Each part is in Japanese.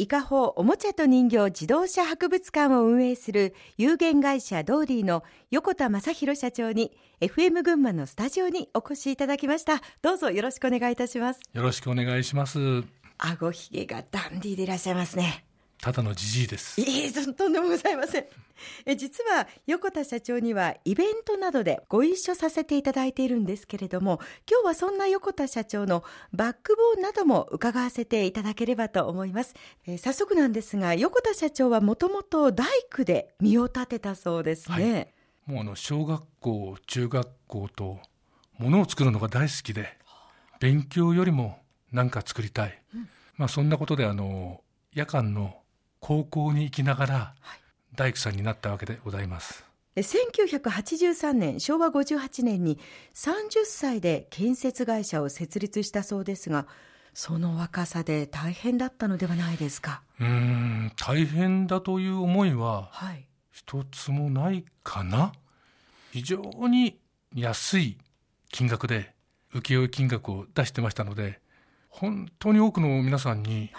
伊香保おもちゃと人形自動車博物館を運営する有限会社ドーリーの横田正弘社長に FM 群馬のスタジオにお越しいただきました。どうぞよろしくお願いいたします。よろしくお願いします。顎ひげがダンディーでいらっしゃいますねただのじじいです。いいとんでもございません。え実は横田社長にはイベントなどでご一緒させていただいているんですけれども今日はそんな横田社長のバックボーンなども伺わせていただければと思います。え早速なんですが横田社長はもともと大工で身を立てたそうですね、はい、もうあの小学校中学校とものを作るのが大好きで勉強よりも何か作りたい、うん、まあそんなことであの夜間の高校に行きながら大工さんになったわけでございます。1983年昭和58年に30歳で建設会社を設立したそうですがその若さで大変だったのではないですか？うん大変だという思いは一つもないかな、はい、非常に安い金額で請負金額を出してましたので本当に多くの皆さんに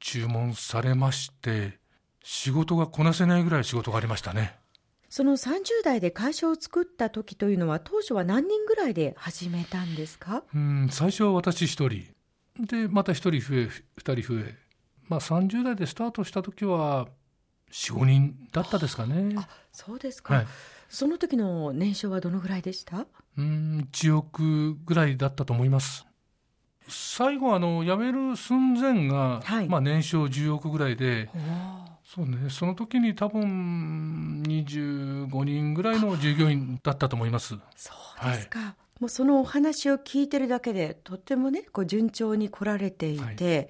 注文されまして、仕事がこなせないぐらい仕事がありましたね。その30代で会社を作った時というのは当初は何人ぐらいで始めたんですか？うん最初は私一人。でまた一人増え二人増え。まあ30代でスタートした時は45人だったですかね。あそうですか、はい、その時の年商はどのぐらいでした？うん1億ぐらいだったと思います最後あの辞める寸前が、はい、まあ、年商10億ぐらいでそうねその時に多分25人ぐらいの従業員だったと思います。そうですか、はい、もうそのお話を聞いてるだけでとってもねこう順調に来られていて、はい、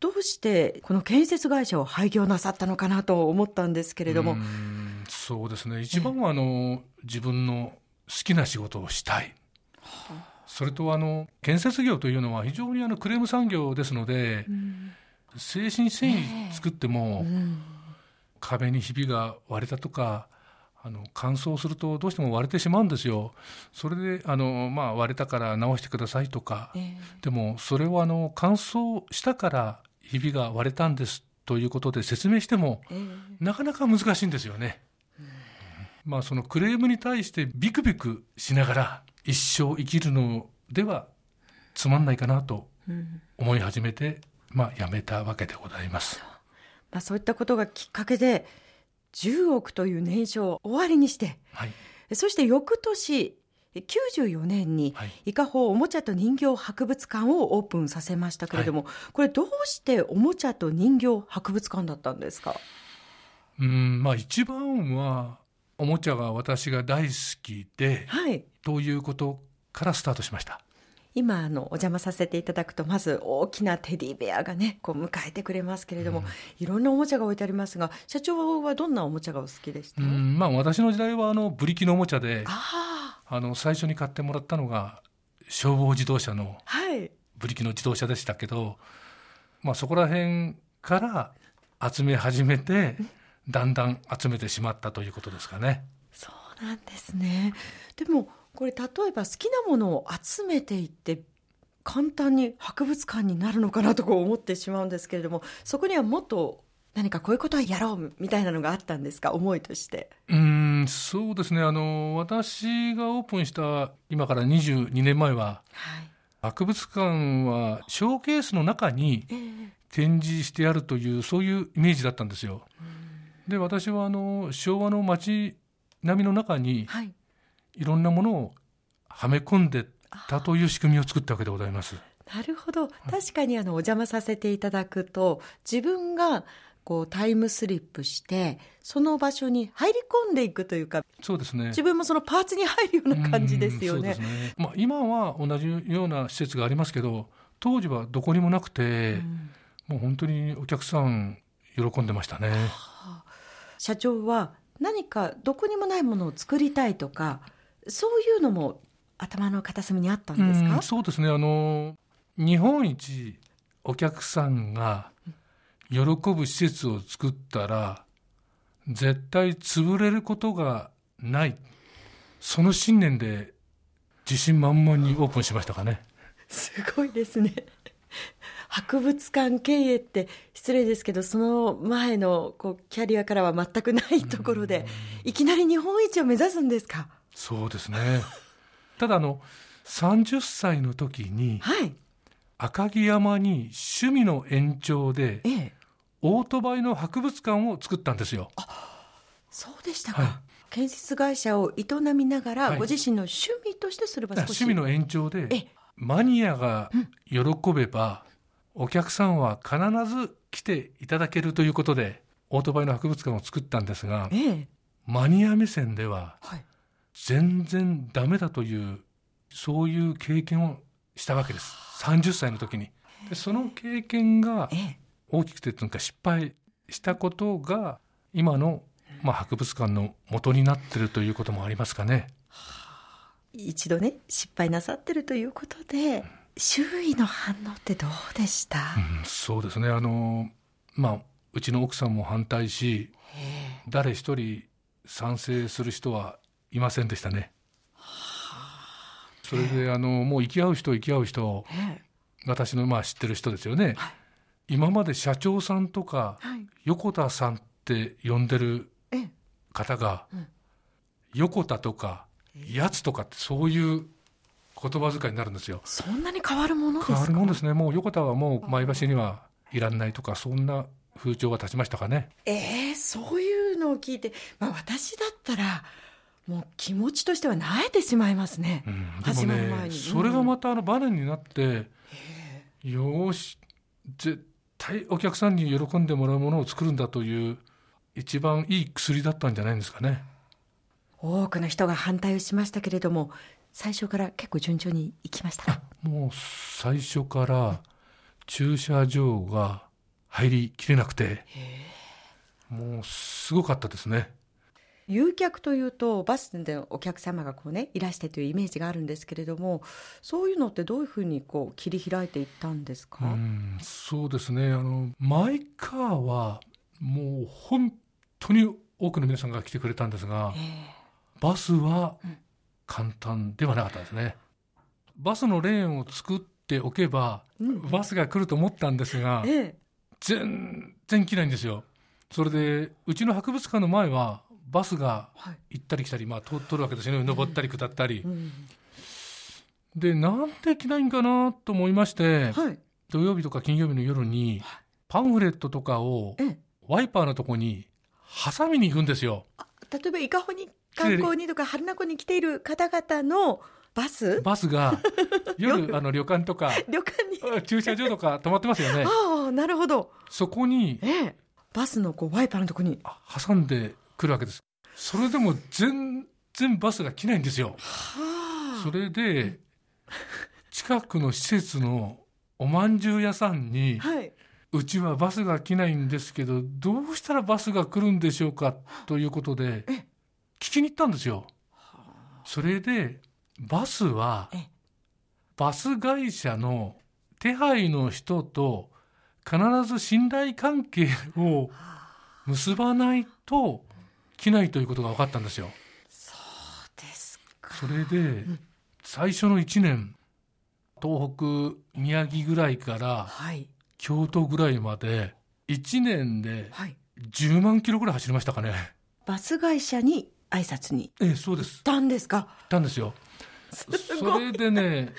どうしてこの建設会社を廃業なさったのかなと思ったんですけれども。そうですね。一番はあの、自分の好きな仕事をしたい、はあそれとあの建設業というのは非常にあのクレーム産業ですので、うん、精神繊維作っても、うん、壁にひびが割れたとかあの乾燥するとどうしても割れてしまうんですよ。それであの、まあ、割れたから直してくださいとか、えー、でもそれをあの乾燥したからひびが割れたんですということで説明しても、えー、なかなか難しいんですよね。まあ、そのクレームに対してビクビクしながら一生生きるのではつまんないかなと思い始めて、まあ、やめたわけでございます。まあ、そういったことがきっかけで10億という年商を終わりにして、はい、そして翌年94年に伊香保おもちゃと人形博物館をオープンさせましたけれども、はい、これどうしておもちゃと人形博物館だったんですか？うんまあ一番はおもちゃが私が大好きで、はい、ということからスタートしました。今あのお邪魔させていただくとまず大きなテディベアがねこう迎えてくれますけれども、うん、いろんなおもちゃが置いてありますが社長はどんなおもちゃがお好きでした、まあ、私の時代はあのブリキのおもちゃであの最初に買ってもらったのが消防自動車のブリキの自動車でしたけど、はい、まあ、そこら辺から集め始めて だんだん集めてしまったということですかね。そうなんですね。でもこれ例えば好きなものを集めていって簡単に博物館になるのかなとか思ってしまうんですけれどもそこにはもっと何かこういうことはやろうみたいなのがあったんですか？思いとして。うんそうですね。あの私がオープンした今から22年前は、はい、博物館はショーケースの中に展示してあるという、そういうイメージだったんですよ。で私はあの昭和の街並みの中に、はい、いろんなものをはめ込んでたという仕組みを作ったわけでございます。なるほど。確かにあのお邪魔させていただくと自分がこうタイムスリップしてその場所に入り込んでいくというかそうですね。自分もそのパーツに入るような感じですよね。ね。まあ、今は同じような施設がありますけど当時はどこにもなくて、もう本当にお客さん喜んでましたね。社長は何かどこにもないものを作りたいとかそういうのも頭の片隅にあったんですか？そうですね。あの日本一お客さんが喜ぶ施設を作ったら絶対潰れることがない。その信念で自信満々にオープンしましたかね。すごいですね博物館経営って失礼ですけどその前のこうキャリアからは全くないところでいきなり日本一を目指すんですか？そうですね。ただあの30歳の時にはい。赤城山に趣味の延長でええ。オートバイの博物館を作ったんですよ。そうでしたか、はい。建設会社を営みながら、はい。ご自身の趣味としてそれは少し。趣味の延長でえマニアが喜べばお客さんは必ず来ていただけるということでオートバイの博物館を作ったんですがええ。マニア目線でははい。全然ダメだというそういう経験をしたわけです。30歳の時に。でその経験がええ。大きくてというか失敗したことが今の、まあ、博物館の元になってるということもありますかね。一度ね失敗なさってるということで周囲の反応ってどうでした、うん、そうですね。あのまあうちの奥さんも反対し誰一人賛成する人はいませんでしたね。それであのもう行き合う人行き合う人ええ。私のまあ知ってる人ですよね、はい。今まで社長さんとかはい。横田さんって呼んでるええ。方が、うん。横田とかやつとかってそういう言葉遣いになるんですよ。そんなに変わるものですか？変わるもんですね。もう横田はもう前橋にはいらんないとかそんな風潮が立ちましたかね。ええそういうのを聞いて、まあ、私だったらもう気持ちとしては慣れてしまいますね、うん、でも始まる前ねにそれがまたあのバネになって、よーし絶対お客さんに喜んでもらうものを作るんだという一番いい薬だったんじゃないんですかね。多くの人が反対をしましたけれども最初から結構順調にいきました？かもう最初から駐車場が入りきれなくて。もうすごかったですね。誘客というとバスでお客様がこうねいらしてというイメージがあるんですけれどもそういうのってどういうふうにこう切り開いていったんですか、うんそうですね。あのマイカーはもう本当に多くの皆さんが来てくれたんですがえ。バスはうん簡単ではなかったですね。バスのレーンを作っておけばえうん。バスが来ると思ったんですがええ。全然来ないんですよ。それでうちの博物館の前はバスがはい。行ったり来たり、まあ、通通るわけですよね。登ったり下ったり。う、ん。でなんで来ないんかなと思いましてはい。土曜日とか金曜日の夜にはい。パンフレットとかをええ。ワイパーのとこに挟みに行くんですよ。例えば伊香保に観光にとか榛名湖に来ている方々のバス？バスが 夜あの旅館とか旅館に。駐車場とか止まってますよね。ああなるほど。そこにええ。バスのこうワイパーのとこに。あ挟んでくるわけです。それでも全然バスが来ないんですよ。はあ。それで近くの施設のおまんじゅう屋さんにはい、うちはバスが来ないんですけどどうしたらバスが来るんでしょうかということでえ聞きに行ったんですよ。それでバスはえバス会社の手配の人と必ず信頼関係を結ばないと来ないということが分かったんですよ。そうですか。それで最初の1年東北宮城ぐらいからはい。京都ぐらいまで1年ではい。10万キロぐらい走りましたかね。バス会社に挨拶に。ええそうです。たんですか？たんですよ。それでね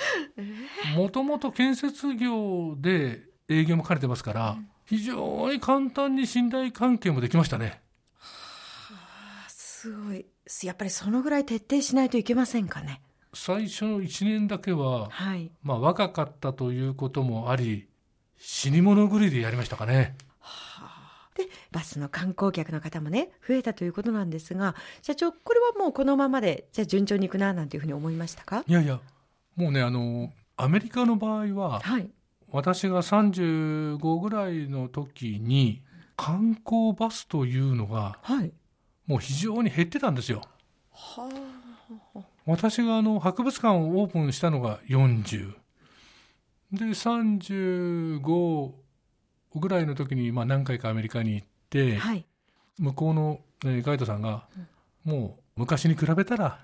もともと建設業で営業も兼ねてますから非常に簡単に信頼関係もできましたね。あすごい。やっぱりそのぐらい徹底しないといけませんかね？最初の1年だけは、はい。まあ、若かったということもあり死に物狂いでやりましたかね。でバスの観光客の方もね増えたということなんですが社長これはもうこのままでじゃあ順調にいくななんていうふうに思いましたか？いやいやもうねあのアメリカの場合ははい。私が35ぐらいの時に観光バスというのがはい。もう非常に減ってたんですよ。は私があの博物館をオープンしたのが40で35ぐらいの時にまあ何回かアメリカに行って、はい。向こうの、えーガイドさんが、もう昔に比べたら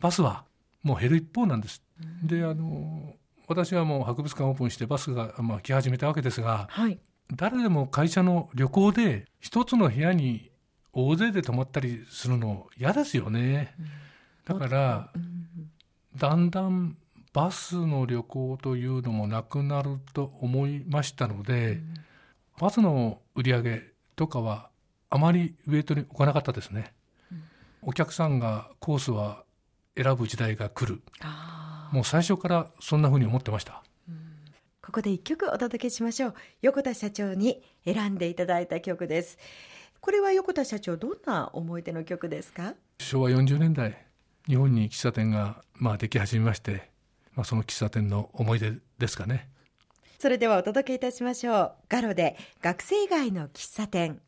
バスはもう減る一方なんです、であの私はもう博物館オープンしてバスが、まあ、来始めたわけですが、はい。誰でも会社の旅行で一つの部屋に大勢で泊まったりするの嫌ですよね。だから、うん。だんだんバスの旅行というのもなくなると思いましたので、バスの売り上げとかはあまりウエイトに置かなかったですね。お客さんがコースは選ぶ時代が来る。もう最初からそんな風に思ってました。ここで一曲お届けしましょう。横田社長に選んでいただいた曲です。これは横田社長どんな思い出の曲ですか？昭和40年代日本に喫茶店がまあでき始めまして、まあ、その喫茶店の思い出ですかねそれではお届けいたしましょう。ガロで学生街の喫茶店。